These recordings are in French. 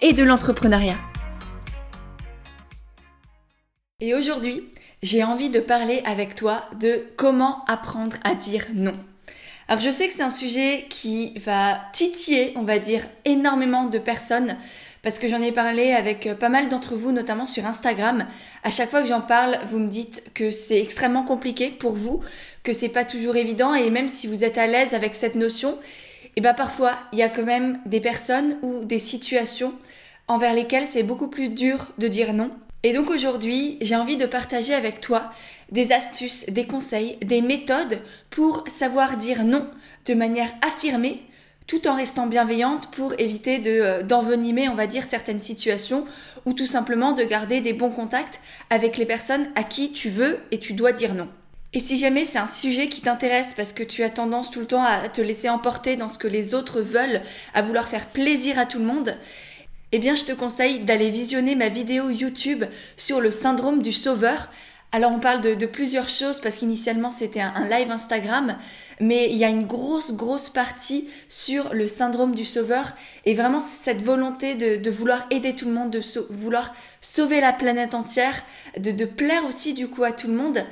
et de l'entrepreneuriat. Et aujourd'hui, j'ai envie de parler avec toi de comment apprendre à dire non. Alors je sais que c'est un sujet qui va titiller, on va dire, énormément de personnes parce que j'en ai parlé avec pas mal d'entre vous, notamment sur Instagram. À chaque fois que j'en parle, vous me dites que c'est extrêmement compliqué pour vous, que c'est pas toujours évident et même si vous êtes à l'aise avec cette notion, et bien parfois il y a quand même des personnes ou des situations envers lesquelles c'est beaucoup plus dur de dire non. Et donc aujourd'hui, j'ai envie de partager avec toi des astuces, des conseils, des méthodes pour savoir dire non de manière affirmée tout en restant bienveillante pour éviter euh, d'envenimer, on va dire, certaines situations ou tout simplement de garder des bons contacts avec les personnes à qui tu veux et tu dois dire non. Et si jamais c'est un sujet qui t'intéresse parce que tu as tendance tout le temps à te laisser emporter dans ce que les autres veulent, à vouloir faire plaisir à tout le monde, eh bien je te conseille d'aller visionner ma vidéo YouTube sur le syndrome du sauveur. Alors on parle de, plusieurs choses parce qu'initialement c'était un, live Instagram, mais il y a une grosse grosse partie sur le syndrome du sauveur et vraiment cette volonté de, vouloir aider tout le monde, de vouloir sauver la planète entière, de, de plaire aussi du coup à tout le monde.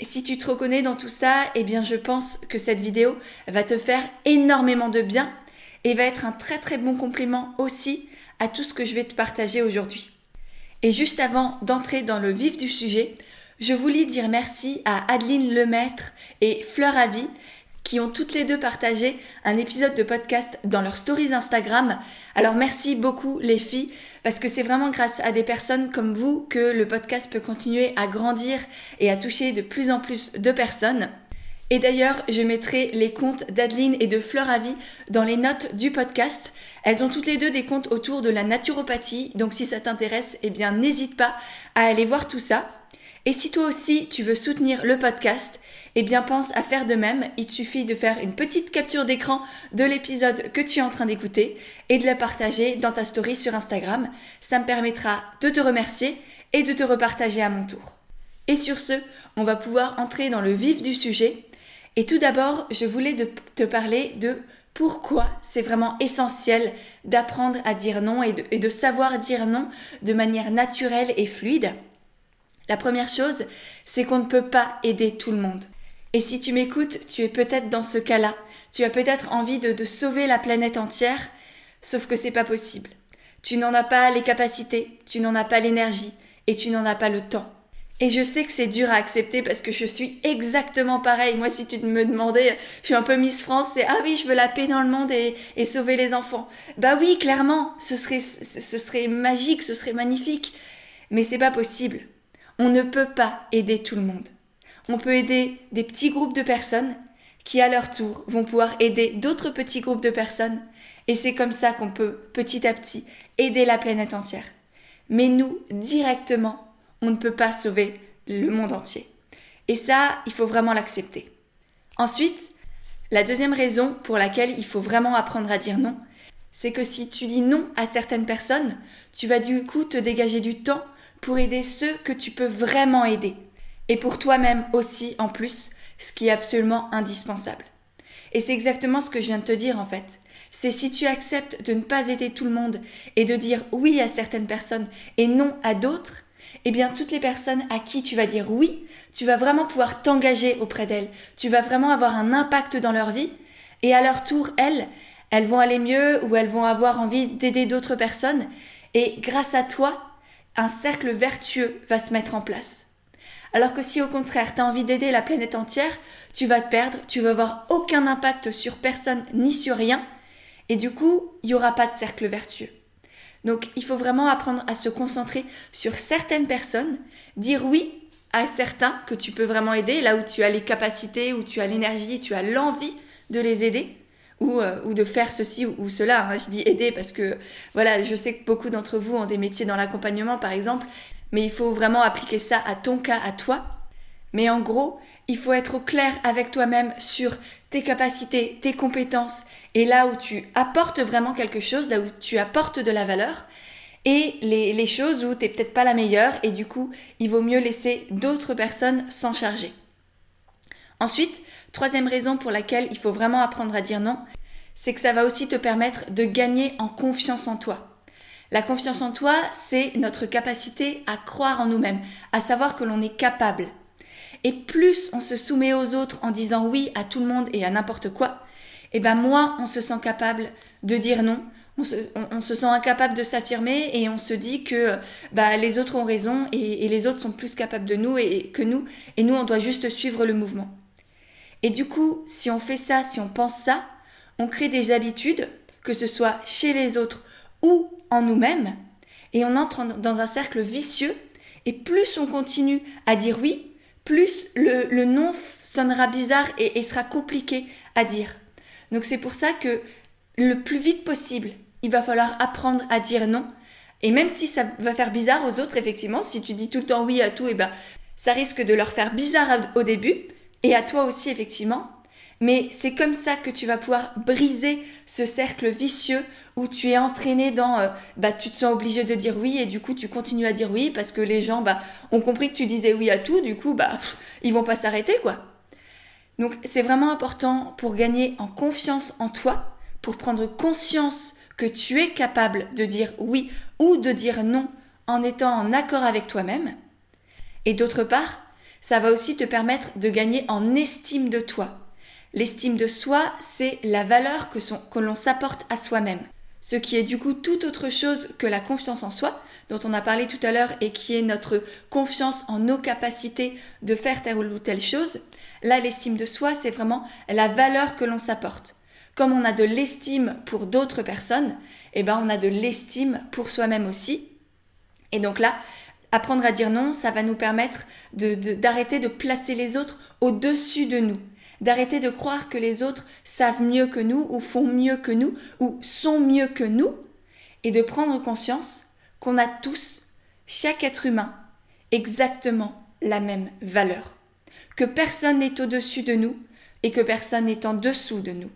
Si tu te reconnais dans tout ça, eh bien je pense que cette vidéo va te faire énormément de bien et va être un très très bon complément aussi à tout ce que je vais te partager aujourd'hui. Et juste avant d'entrer dans le vif du sujet, je voulais dire merci à Adeline Lemaître et Fleur Avis ont toutes les deux partagé un épisode de podcast dans leurs stories Instagram. Alors merci beaucoup les filles, parce que c'est vraiment grâce à des personnes comme vous que le podcast peut continuer à grandir et à toucher de plus en plus de personnes. Et d'ailleurs, je mettrai les comptes d'Adeline et de Fleur Avis dans les notes du podcast. Elles ont toutes les deux des comptes autour de la naturopathie, donc si ça t'intéresse, eh bien n'hésite pas à aller voir tout ça. Et si toi aussi tu veux soutenir le podcast, eh bien pense à faire de même. Il te suffit de faire une petite capture d'écran de l'épisode que tu es en train d'écouter et de la partager dans ta story sur Instagram. Ça me permettra de te remercier et de te repartager à mon tour. Et sur ce, on va pouvoir entrer dans le vif du sujet. Et tout d'abord, je voulais te parler de pourquoi c'est vraiment essentiel d'apprendre à dire non et de, et de savoir dire non de manière naturelle et fluide. La première chose, c'est qu'on ne peut pas aider tout le monde. Et si tu m'écoutes, tu es peut-être dans ce cas-là. Tu as peut-être envie de, sauver la planète entière, sauf que c'est pas possible. Tu n'en as pas les capacités, tu n'en as pas l'énergie et tu n'en as pas le temps. Et je sais que c'est dur à accepter parce que je suis exactement pareil. Moi, si tu me demandais, je suis un peu Miss France, c'est ah oui, je veux la paix dans le monde et, sauver les enfants. Bah oui, clairement, ce serait, ce serait magique, ce serait magnifique. Mais c'est pas possible. On ne peut pas aider tout le monde on peut aider des petits groupes de personnes qui à leur tour vont pouvoir aider d'autres petits groupes de personnes et c'est comme ça qu'on peut petit à petit aider la planète entière. Mais nous, directement, on ne peut pas sauver le monde entier. Et ça, il faut vraiment l'accepter. Ensuite, la deuxième raison pour laquelle il faut vraiment apprendre à dire non, c'est que si tu dis non à certaines personnes, tu vas du coup te dégager du temps pour aider ceux que tu peux vraiment aider et pour toi-même aussi en plus, ce qui est absolument indispensable. Et c'est exactement ce que je viens de te dire en fait. C'est si tu acceptes de ne pas aider tout le monde et de dire oui à certaines personnes et non à d'autres, eh bien toutes les personnes à qui tu vas dire oui, tu vas vraiment pouvoir t'engager auprès d'elles. Tu vas vraiment avoir un impact dans leur vie et à leur tour, elles, elles vont aller mieux ou elles vont avoir envie d'aider d'autres personnes et grâce à toi, un cercle vertueux va se mettre en place. Alors que si au contraire tu as envie d'aider la planète entière, tu vas te perdre, tu vas avoir aucun impact sur personne ni sur rien, et du coup, il n'y aura pas de cercle vertueux. Donc il faut vraiment apprendre à se concentrer sur certaines personnes, dire oui à certains que tu peux vraiment aider, là où tu as les capacités, où tu as l'énergie, tu as l'envie de les aider, ou, euh, ou de faire ceci ou, cela. Je dis aider parce que voilà, je sais que beaucoup d'entre vous ont des métiers dans l'accompagnement par exemple, mais il faut vraiment appliquer ça à ton cas, à toi. Mais en gros, il faut être au clair avec toi-même sur tes capacités, tes compétences et là où tu apportes vraiment quelque chose, là où tu apportes de la valeur et les, les choses où tu n'es peut-être pas la meilleure et du coup, il vaut mieux laisser d'autres personnes s'en charger. Ensuite, troisième raison pour laquelle il faut vraiment apprendre à dire non, c'est que ça va aussi te permettre de gagner en confiance en toi. La confiance en toi, c'est notre capacité à croire en nous-mêmes, à savoir que l'on est capable, et plus on se soumet aux autres en disant oui à tout le monde et à n'importe quoi, et eh ben moins on se sent capable de dire non. On se, sent incapable de s'affirmer et on se dit que bah, les autres ont raison et, les autres sont plus capables de nous et, que nous, et nous on doit juste suivre le mouvement. Et du coup, si on fait ça, si on pense ça, on crée des habitudes, que ce soit chez les autres ou en nous-mêmes, et on entre dans un cercle vicieux, et plus on continue à dire oui, plus le, non sonnera bizarre et, sera compliqué à dire. Donc c'est pour ça que le plus vite possible, il va falloir apprendre à dire non. Et même si ça va faire bizarre aux autres, effectivement, si tu dis tout le temps oui à tout, et eh ben, ça risque de leur faire bizarre au début, et à toi aussi, effectivement. Mais c'est comme ça que tu vas pouvoir briser ce cercle vicieux où tu es entraîné dans, euh, bah, tu te sens obligé de dire oui et du coup tu continues à dire oui parce que les gens bah, ont compris que tu disais oui à tout, du coup bah, ils vont pas s'arrêter quoi. Donc c'est vraiment important pour gagner en confiance en toi, pour prendre conscience que tu es capable de dire oui ou de dire non en étant en accord avec toi-même. Et d'autre part, ça va aussi te permettre de gagner en estime de toi. L'estime de soi, c'est la valeur que, l'on s'apporte à soi-même. Ce qui est du coup tout autre chose que la confiance en soi, dont on a parlé tout à l'heure, et qui est notre confiance en nos capacités de faire telle ou telle chose. Là, l'estime de soi, c'est vraiment la valeur que l'on s'apporte. Comme on a de l'estime pour d'autres personnes, eh ben on a de l'estime pour soi-même aussi. Et donc là, apprendre à dire non, ça va nous permettre d'arrêter de placer les autres au-dessus de nous. D'arrêter de croire que les autres savent mieux que nous ou font mieux que nous ou sont mieux que nous et de prendre conscience qu'on a tous, chaque être humain, exactement la même valeur, que personne n'est au-dessus de nous et que personne n'est en dessous de nous.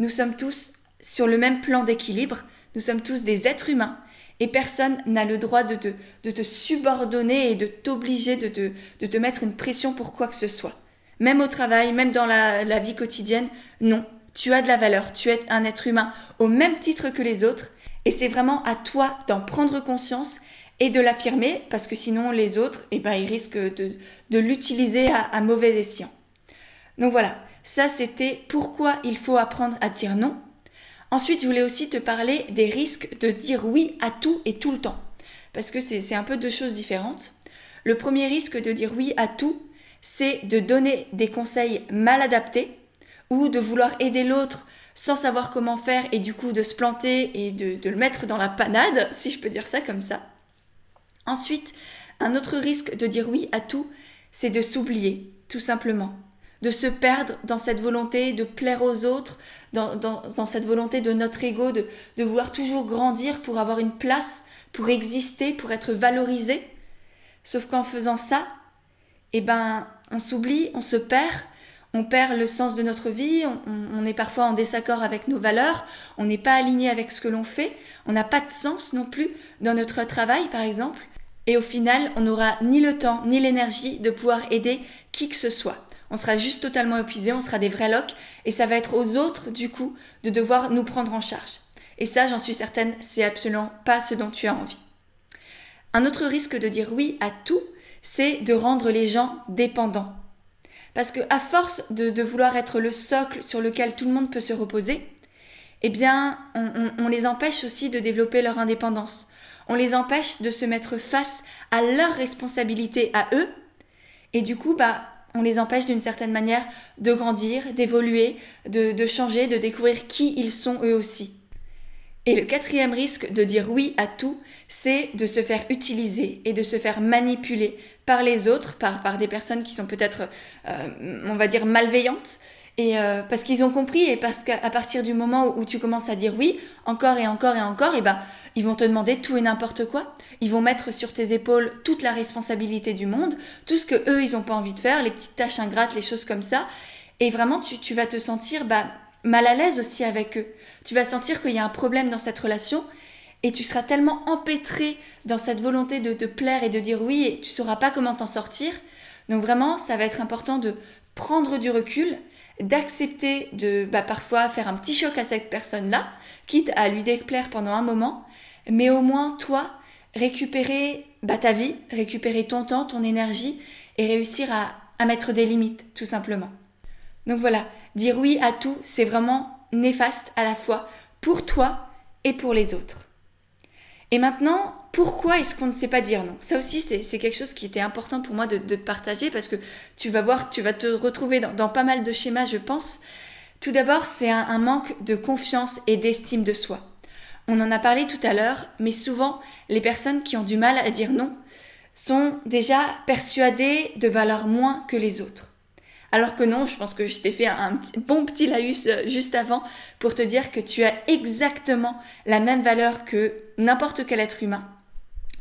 Nous sommes tous sur le même plan d'équilibre, nous sommes tous des êtres humains et personne n'a le droit de te, de te subordonner et de t'obliger, de te, de te mettre une pression pour quoi que ce soit même au travail, même dans la, vie quotidienne. Non, tu as de la valeur, tu es un être humain au même titre que les autres, et c'est vraiment à toi d'en prendre conscience et de l'affirmer, parce que sinon les autres, eh ben, ils risquent de, de l'utiliser à, à mauvais escient. Donc voilà, ça c'était pourquoi il faut apprendre à dire non. Ensuite, je voulais aussi te parler des risques de dire oui à tout et tout le temps, parce que c'est un peu deux choses différentes. Le premier risque de dire oui à tout, c'est de donner des conseils mal adaptés ou de vouloir aider l'autre sans savoir comment faire et du coup de se planter et de, le mettre dans la panade, si je peux dire ça comme ça. Ensuite, un autre risque de dire oui à tout, c'est de s'oublier, tout simplement. De se perdre dans cette volonté de plaire aux autres, dans, cette volonté de notre ego, de, de vouloir toujours grandir pour avoir une place, pour exister, pour être valorisé. Sauf qu'en faisant ça, eh ben, on s'oublie, on se perd, on perd le sens de notre vie, on, est parfois en désaccord avec nos valeurs, on n'est pas aligné avec ce que l'on fait, on n'a pas de sens non plus dans notre travail, par exemple. Et au final, on n'aura ni le temps ni l'énergie de pouvoir aider qui que ce soit. On sera juste totalement épuisé, on sera des vrais locs, et ça va être aux autres, du coup, de devoir nous prendre en charge. Et ça, j'en suis certaine, c'est absolument pas ce dont tu as envie. Un autre risque de dire oui à tout, c'est de rendre les gens dépendants. Parce que à force de, vouloir être le socle sur lequel tout le monde peut se reposer, eh bien, on, les empêche aussi de développer leur indépendance. On les empêche de se mettre face à leurs responsabilités à eux. Et du coup, bah, on les empêche d'une certaine manière de grandir, d'évoluer, de changer, de découvrir qui ils sont eux aussi. Et le quatrième risque de dire oui à tout, c'est de se faire utiliser et de se faire manipuler par les autres, par, des personnes qui sont peut-être, euh, on va dire, malveillantes, Et euh, parce qu'ils ont compris et parce qu'à partir du moment où, tu commences à dire oui, encore et encore et encore, et eh ben ils vont te demander tout et n'importe quoi. Ils vont mettre sur tes épaules toute la responsabilité du monde, tout ce que eux ils ont pas envie de faire, les petites tâches ingrates, les choses comme ça. Et vraiment tu, vas te sentir bah, mal à l'aise aussi avec eux. Tu vas sentir qu'il y a un problème dans cette relation et tu seras tellement empêtré dans cette volonté de te plaire et de dire oui et tu sauras pas comment t'en sortir. Donc vraiment, ça va être important de prendre du recul, d'accepter de bah, parfois faire un petit choc à cette personne-là, quitte à lui déplaire pendant un moment, mais au moins toi, récupérer bah, ta vie, récupérer ton temps, ton énergie et réussir à, à mettre des limites, tout simplement. Donc voilà, dire oui à tout, c'est vraiment néfaste à la fois pour toi et pour les autres. Et maintenant, pourquoi est-ce qu'on ne sait pas dire non? Ça aussi, c'est quelque chose qui était important pour moi de, te partager parce que tu vas voir, tu vas te retrouver dans, pas mal de schémas, je pense. Tout d'abord, c'est un, manque de confiance et d'estime de soi. On en a parlé tout à l'heure, mais souvent, les personnes qui ont du mal à dire non sont déjà persuadées de valoir moins que les autres. Alors que non, je pense que je t'ai fait un, bon petit laïus euh, juste avant pour te dire que tu as exactement la même valeur que n'importe quel être humain.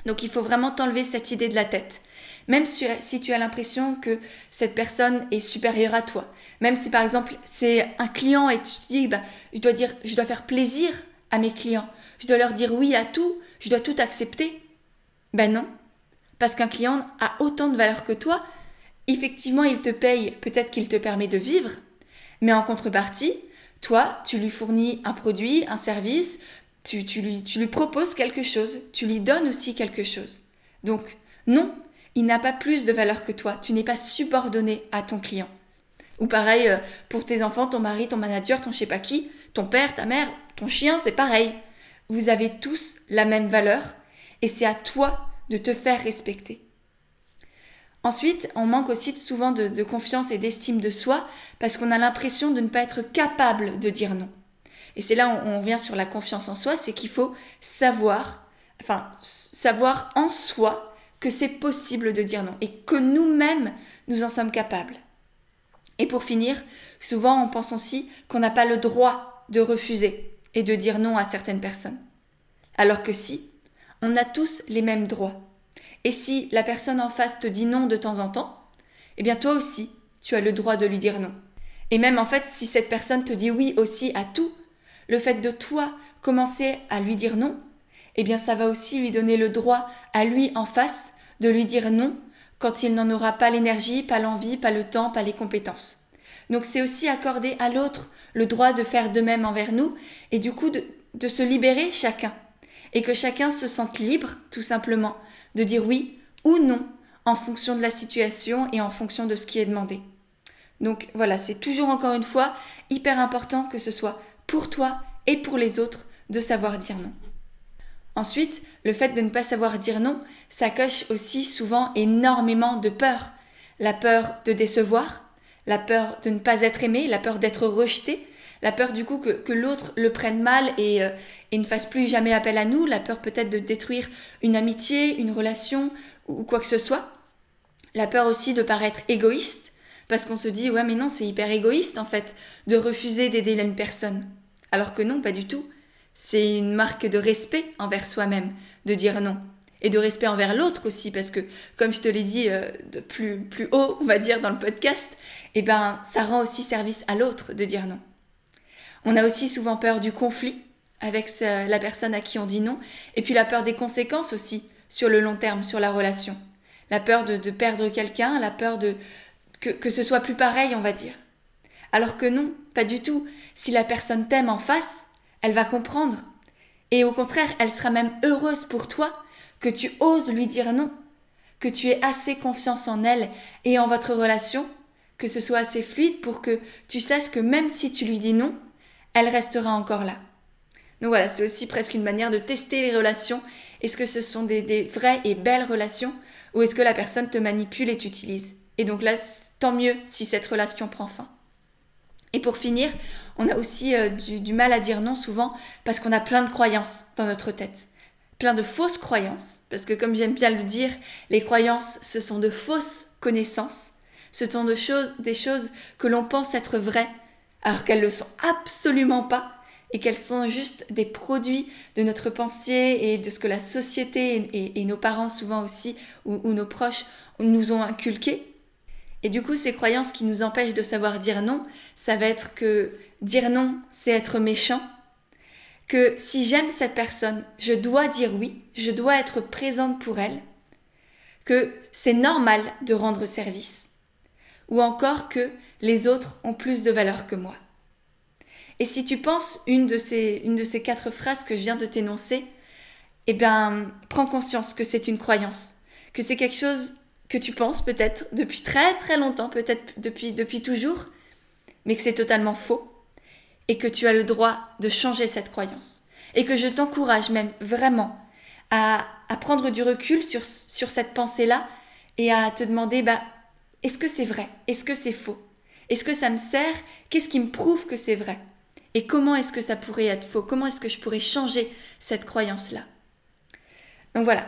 Donc il faut vraiment t'enlever cette idée de la tête. Même si tu as l'impression que cette personne est supérieure à toi. Même si par exemple c'est un client et tu te dis bah, je dois dire je dois faire plaisir à mes clients. Je dois leur dire oui à tout, je dois tout accepter. Ben non. Parce qu'un client a autant de valeur que toi, effectivement, il te paye, peut-être qu'il te permet de vivre, mais en contrepartie, toi, tu lui fournis un produit, un service, tu, lui, tu lui proposes quelque chose, tu lui donnes aussi quelque chose. Donc, non, il n'a pas plus de valeur que toi, tu n'es pas subordonné à ton client. Ou pareil, euh, pour tes enfants, ton mari, ton manager, ton je sais pas qui, ton père, ta mère, ton chien, c'est pareil. Vous avez tous la même valeur et c'est à toi de te faire respecter. Ensuite, on manque aussi souvent de, confiance et d'estime de soi parce qu'on a l'impression de ne pas être capable de dire non. Et c'est là où on revient sur la confiance en soi, c'est qu'il faut savoir, enfin, savoir en soi que c'est possible de dire non et que nous-mêmes, nous en sommes capables. Et pour finir, souvent on pense aussi qu'on n'a pas le droit de refuser et de dire non à certaines personnes. Alors que si, on a tous les mêmes droits. Et si la personne en face te dit non de temps en temps, eh bien toi aussi, tu as le droit de lui dire non. Et même en fait, si cette personne te dit oui aussi à tout, le fait de toi commencer à lui dire non, eh bien ça va aussi lui donner le droit à lui en face de lui dire non quand il n'en aura pas l'énergie, pas l'envie, pas le temps, pas les compétences. Donc c'est aussi accorder à l'autre le droit de faire de même envers nous et du coup de, de se libérer chacun. Et que chacun se sente libre, tout simplement, de dire oui ou non en fonction de la situation et en fonction de ce qui est demandé. Donc voilà, c'est toujours encore une fois hyper important que ce soit pour toi et pour les autres de savoir dire non. Ensuite, le fait de ne pas savoir dire non, ça cache aussi souvent énormément de peur. La peur de décevoir, la peur de ne pas être aimé, la peur d'être rejeté, la peur du coup que, l'autre le prenne mal et, euh, et, ne fasse plus jamais appel à nous, la peur peut-être de détruire une amitié, une relation ou quoi que ce soit. La peur aussi de paraître égoïste, parce qu'on se dit ouais mais non c'est hyper égoïste en fait de refuser d'aider une personne. Alors que non, pas du tout. C'est une marque de respect envers soi-même de dire non. Et de respect envers l'autre aussi, parce que, comme je te l'ai dit euh, de plus, plus haut, on va dire, dans le podcast, eh ben, ça rend aussi service à l'autre de dire non. On a aussi souvent peur du conflit avec la personne à qui on dit non, et puis la peur des conséquences aussi sur le long terme, sur la relation. La peur de, perdre quelqu'un, la peur de que, que ce soit plus pareil, on va dire. Alors que non, pas du tout. Si la personne t'aime en face, elle va comprendre. Et au contraire, elle sera même heureuse pour toi que tu oses lui dire non, que tu aies assez confiance en elle et en votre relation, que ce soit assez fluide pour que tu saches que même si tu lui dis non, elle restera encore là. Donc voilà, c'est aussi presque une manière de tester les relations. Est-ce que ce sont des, vraies et belles relations ou est-ce que la personne te manipule et t'utilise? Et donc là, tant mieux si cette relation prend fin. Et pour finir, on a aussi euh, du, mal à dire non souvent parce qu'on a plein de croyances dans notre tête. Plein de fausses croyances. Parce que comme j'aime bien le dire, les croyances, ce sont de fausses connaissances. Ce sont des choses que l'on pense être vraies, alors qu'elles le sont absolument pas et qu'elles sont juste des produits de notre pensée et de ce que la société et, nos parents souvent aussi ou, nos proches nous ont inculqué. Et du coup, ces croyances qui nous empêchent de savoir dire non, ça va être que dire non, c'est être méchant, que si j'aime cette personne, je dois dire oui, je dois être présente pour elle, que c'est normal de rendre service, ou encore que les autres ont plus de valeur que moi. Et si tu penses une de ces, une de ces quatre phrases que je viens de t'énoncer, eh bien, prends conscience que c'est une croyance, que c'est quelque chose que tu penses peut-être depuis très très longtemps, peut-être depuis, depuis toujours, mais que c'est totalement faux, et que tu as le droit de changer cette croyance. Et que je t'encourage même vraiment à, à, prendre du recul sur, sur cette pensée-là et à te demander, bah, est-ce que c'est vrai? Est-ce que c'est faux? Est-ce que ça me sert? Qu'est-ce qui me prouve que c'est vrai? Et comment est-ce que ça pourrait être faux? Comment est-ce que je pourrais changer cette croyance-là? Donc voilà,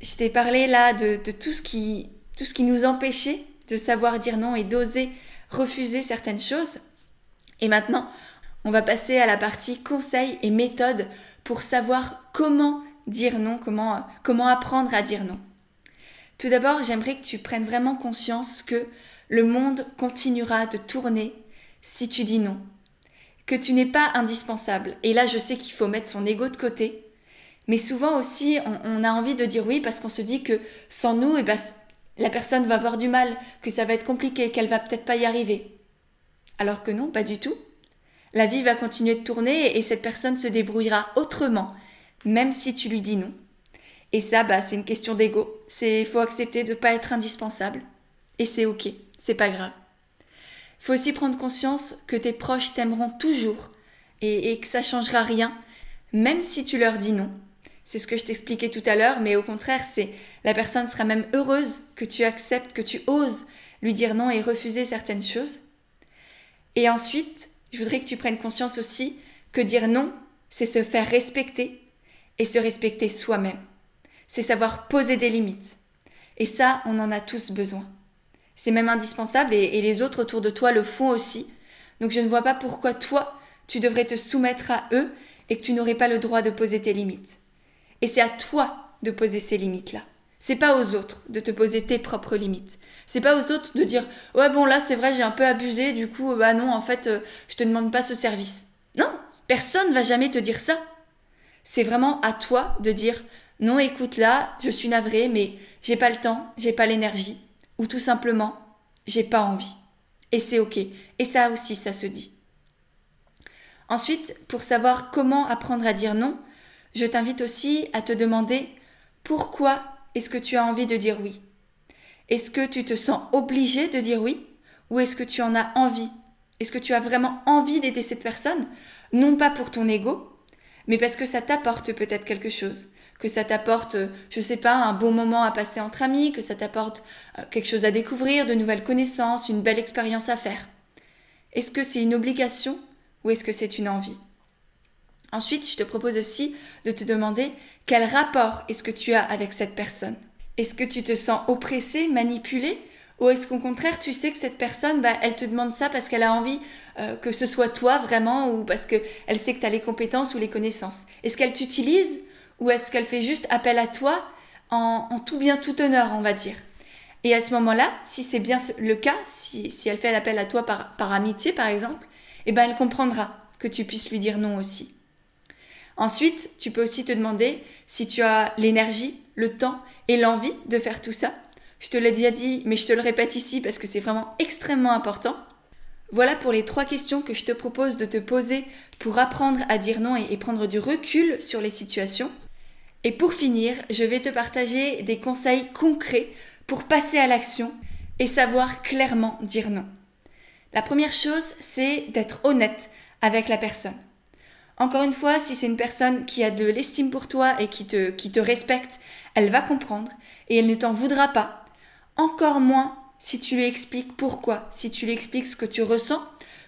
je t'ai parlé là de, de, tout, ce qui, tout ce qui nous empêchait de savoir dire non et d'oser refuser certaines choses. Et maintenant, on va passer à la partie conseils et méthodes pour savoir comment dire non, comment, apprendre à dire non. Tout d'abord, j'aimerais que tu prennes vraiment conscience que le monde continuera de tourner si tu dis non. Que tu n'es pas indispensable. Et là, je sais qu'il faut mettre son ego de côté. Mais souvent aussi, on, a envie de dire oui parce qu'on se dit que sans nous, eh ben, la personne va avoir du mal, que ça va être compliqué, qu'elle va peut-être pas y arriver. Alors que non, pas du tout. La vie va continuer de tourner et cette personne se débrouillera autrement, même si tu lui dis non. Et ça, bah, c'est une question d'ego. C'est, faut accepter de ne pas être indispensable. Et c'est ok, c'est pas grave. Faut aussi prendre conscience que tes proches t'aimeront toujours et, et que ça changera rien, même si tu leur dis non. C'est ce que je t'expliquais tout à l'heure, mais au contraire, c'est la personne sera même heureuse que tu acceptes, que tu oses lui dire non et refuser certaines choses. Et ensuite, je voudrais que tu prennes conscience aussi que dire non, c'est se faire respecter et se respecter soi-même c'est savoir poser des limites. Et ça, on en a tous besoin. C'est même indispensable et, les autres autour de toi le font aussi. Donc je ne vois pas pourquoi toi, tu devrais te soumettre à eux et que tu n'aurais pas le droit de poser tes limites. Et c'est à toi de poser ces limites-là. C'est pas aux autres de te poser tes propres limites. C'est pas aux autres de dire ouais bon là c'est vrai j'ai un peu abusé du coup bah non en fait euh, je te demande pas ce service. Non, personne va jamais te dire ça. C'est vraiment à toi de dire non, écoute là, je suis navrée, mais j'ai pas le temps, j'ai pas l'énergie, ou tout simplement, j'ai pas envie. Et c'est ok. Et ça aussi, ça se dit. Ensuite, pour savoir comment apprendre à dire non, je t'invite aussi à te demander pourquoi est-ce que tu as envie de dire oui? Est-ce que tu te sens obligé de dire oui? Ou est-ce que tu en as envie? Est-ce que tu as vraiment envie d'aider cette personne? Non pas pour ton ego, mais parce que ça t'apporte peut-être quelque chose. Que ça t'apporte, je sais pas, un bon moment à passer entre amis, que ça t'apporte euh, quelque chose à découvrir, de nouvelles connaissances, une belle expérience à faire. Est-ce que c'est une obligation ou est-ce que c'est une envie? Ensuite, je te propose aussi de te demander quel rapport est-ce que tu as avec cette personne. Est-ce que tu te sens oppressé, manipulé ou est-ce qu'au contraire, tu sais que cette personne, bah, elle te demande ça parce qu'elle a envie euh, que ce soit toi vraiment ou parce qu'elle sait que tu as les compétences ou les connaissances? Est-ce qu'elle t'utilise ou est-ce qu'elle fait juste appel à toi en, tout bien, tout honneur, on va dire? Et à ce moment-là, si c'est bien le cas, si, elle fait l'appel à toi par, amitié, par exemple, eh ben elle comprendra que tu puisses lui dire non aussi. Ensuite, tu peux aussi te demander si tu as l'énergie, le temps et l'envie de faire tout ça. Je te l'ai déjà dit, mais je te le répète ici parce que c'est vraiment extrêmement important. Voilà pour les trois questions que je te propose de te poser pour apprendre à dire non et prendre du recul sur les situations. Et pour finir, je vais te partager des conseils concrets pour passer à l'action et savoir clairement dire non. La première chose, c'est d'être honnête avec la personne. Encore une fois, si c'est une personne qui a de l'estime pour toi et qui te, qui te respecte, elle va comprendre et elle ne t'en voudra pas. Encore moins si tu lui expliques pourquoi, si tu lui expliques ce que tu ressens,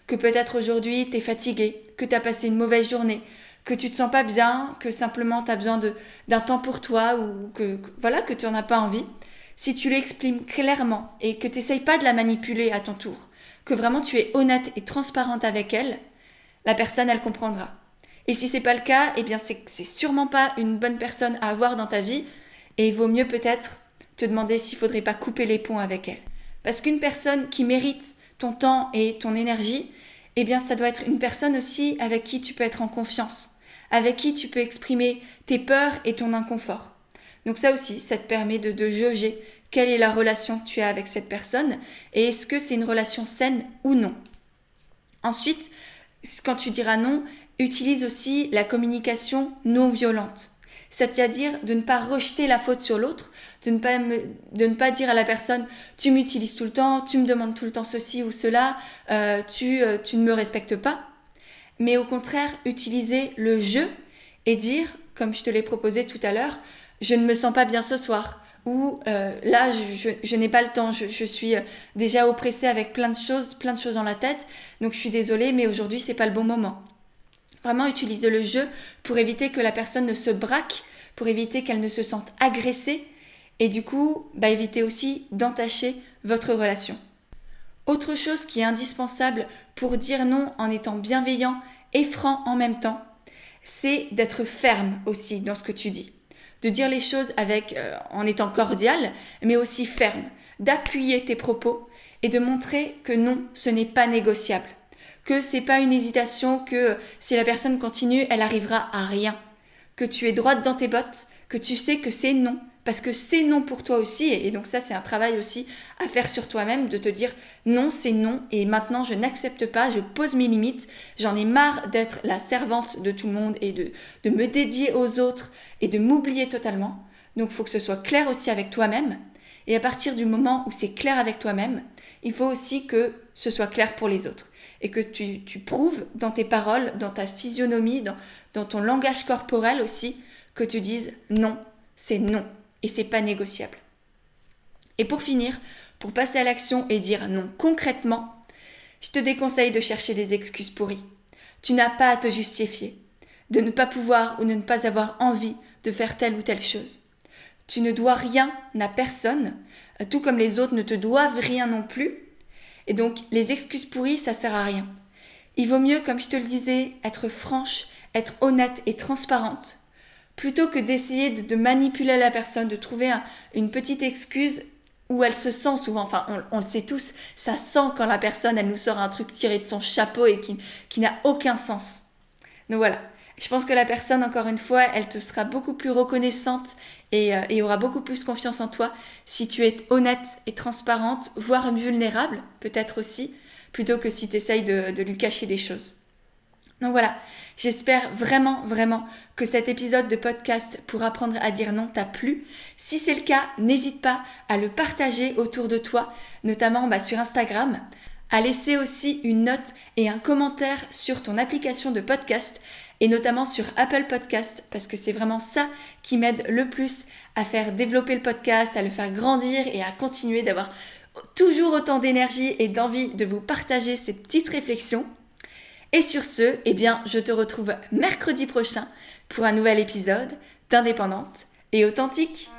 que peut-être aujourd'hui tu es fatigué, que tu as passé une mauvaise journée, que tu te sens pas bien, que simplement tu as besoin d'un temps pour toi ou que, voilà que tu n'en as pas envie, si tu l'exprimes clairement et que tu n'essayes pas de la manipuler à ton tour, que vraiment tu es honnête et transparente avec elle, la personne, elle comprendra. Et si c'est pas le cas, eh bien, c'est c'est sûrement pas une bonne personne à avoir dans ta vie. Et il vaut mieux peut-être te demander s'il faudrait pas couper les ponts avec elle. Parce qu'une personne qui mérite ton temps et ton énergie, eh bien, ça doit être une personne aussi avec qui tu peux être en confiance, avec qui tu peux exprimer tes peurs et ton inconfort. Donc ça aussi, ça te permet de, de quelle est la relation que tu as avec cette personne et est-ce que c'est une relation saine ou non. Ensuite, quand tu diras non, utilise aussi la communication non violente. C'est-à-dire de ne pas rejeter la faute sur l'autre, de, ne pas de ne pas dire à la personne tu m'utilises tout le temps, tu me demandes tout le temps ceci ou cela, euh, tu, euh, tu ne me respectes pas. Mais au contraire, utiliser le je et dire, comme je te l'ai proposé tout à l'heure, je ne me sens pas bien ce soir. Ou euh, là, je, je, n'ai pas le temps, je, je suis déjà oppressée avec plein de choses, plein de choses dans la tête, donc je suis désolée, mais aujourd'hui, c'est pas le bon moment. Vraiment utiliser le jeu pour éviter que la personne ne se braque, pour éviter qu'elle ne se sente agressée et du coup, bah, éviter aussi d'entacher votre relation. Autre chose qui est indispensable pour dire non en étant bienveillant et franc en même temps, c'est d'être ferme aussi dans ce que tu dis. De dire les choses avec, euh, en étant cordial, mais aussi ferme. D'appuyer tes propos et de montrer que non, ce n'est pas négociable que c'est pas une hésitation, que si la personne continue, elle arrivera à rien. Que tu es droite dans tes bottes, que tu sais que c'est non, parce que c'est non pour toi aussi, et donc ça c'est un travail aussi à faire sur toi-même, de te dire non c'est non, et maintenant je n'accepte pas, je pose mes limites, j'en ai marre d'être la servante de tout le monde et de, de me dédier aux autres et de m'oublier totalement. Donc il faut que ce soit clair aussi avec toi-même, et à partir du moment où c'est clair avec toi-même, il faut aussi que ce soit clair pour les autres et que tu, tu, prouves dans tes paroles, dans ta physionomie, dans, dans ton langage corporel aussi, que tu dises non, c'est non et c'est pas négociable. Et pour finir, pour passer à l'action et dire non concrètement, je te déconseille de chercher des excuses pourries. Tu n'as pas à te justifier, de ne pas pouvoir ou de ne pas avoir envie de faire telle ou telle chose. Tu ne dois rien à personne, tout comme les autres ne te doivent rien non plus, et donc, les excuses pourries, ça sert à rien. Il vaut mieux, comme je te le disais, être franche, être honnête et transparente, plutôt que d'essayer de, manipuler la personne, de trouver une petite excuse où elle se sent souvent, enfin on, le sait tous, ça sent quand la personne elle nous sort un truc tiré de son chapeau et qui, qui n'a aucun sens. Donc voilà, je pense que la personne, encore une fois, elle te sera beaucoup plus reconnaissante et, euh, aura beaucoup plus confiance en toi si tu es honnête et transparente, voire vulnérable, peut-être aussi, plutôt que si tu essayes de, de lui cacher des choses. Donc voilà, j'espère vraiment, vraiment que cet épisode de podcast pour apprendre à dire non t'a plu. Si c'est le cas, n'hésite pas à le partager autour de toi, notamment bah, sur Instagram à laisser aussi une note et un commentaire sur ton application de podcast et notamment sur Apple Podcast parce que c'est vraiment ça qui m'aide le plus à faire développer le podcast, à le faire grandir et à continuer d'avoir toujours autant d'énergie et d'envie de vous partager ces petites réflexions. Et sur ce, eh bien, je te retrouve mercredi prochain pour un nouvel épisode d'Indépendante et authentique.